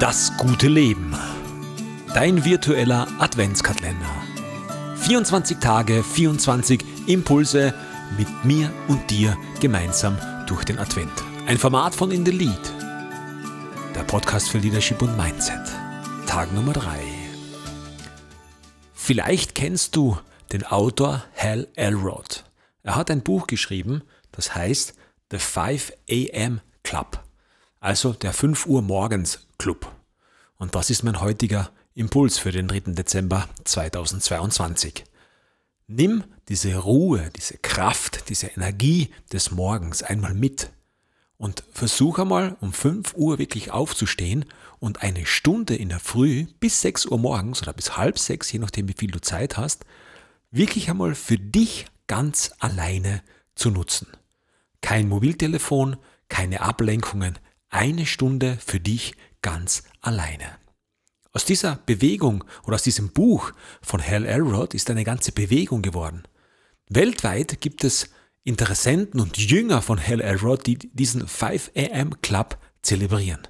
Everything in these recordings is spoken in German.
Das gute Leben. Dein virtueller Adventskalender. 24 Tage, 24 Impulse mit mir und dir gemeinsam durch den Advent. Ein Format von In the Lead. Der Podcast für Leadership und Mindset. Tag Nummer 3. Vielleicht kennst du den Autor Hal Elrod. Er hat ein Buch geschrieben, das heißt The 5 AM Club, also der 5 Uhr morgens Club. Und das ist mein heutiger Impuls für den 3. Dezember 2022. Nimm diese Ruhe, diese Kraft, diese Energie des Morgens einmal mit und versuch einmal um 5 Uhr wirklich aufzustehen und eine Stunde in der Früh bis 6 Uhr morgens oder bis halb 6, je nachdem wie viel du Zeit hast, wirklich einmal für dich ganz alleine zu nutzen. Kein Mobiltelefon, keine Ablenkungen, eine Stunde für dich ganz alleine. Aus dieser Bewegung oder aus diesem Buch von Hal Elrod ist eine ganze Bewegung geworden. Weltweit gibt es Interessenten und Jünger von Hal Elrod, die diesen 5 AM Club zelebrieren.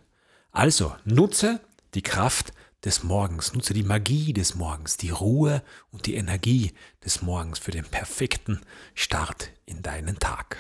Also nutze die Kraft des Morgens, nutze die Magie des Morgens, die Ruhe und die Energie des Morgens für den perfekten Start in deinen Tag.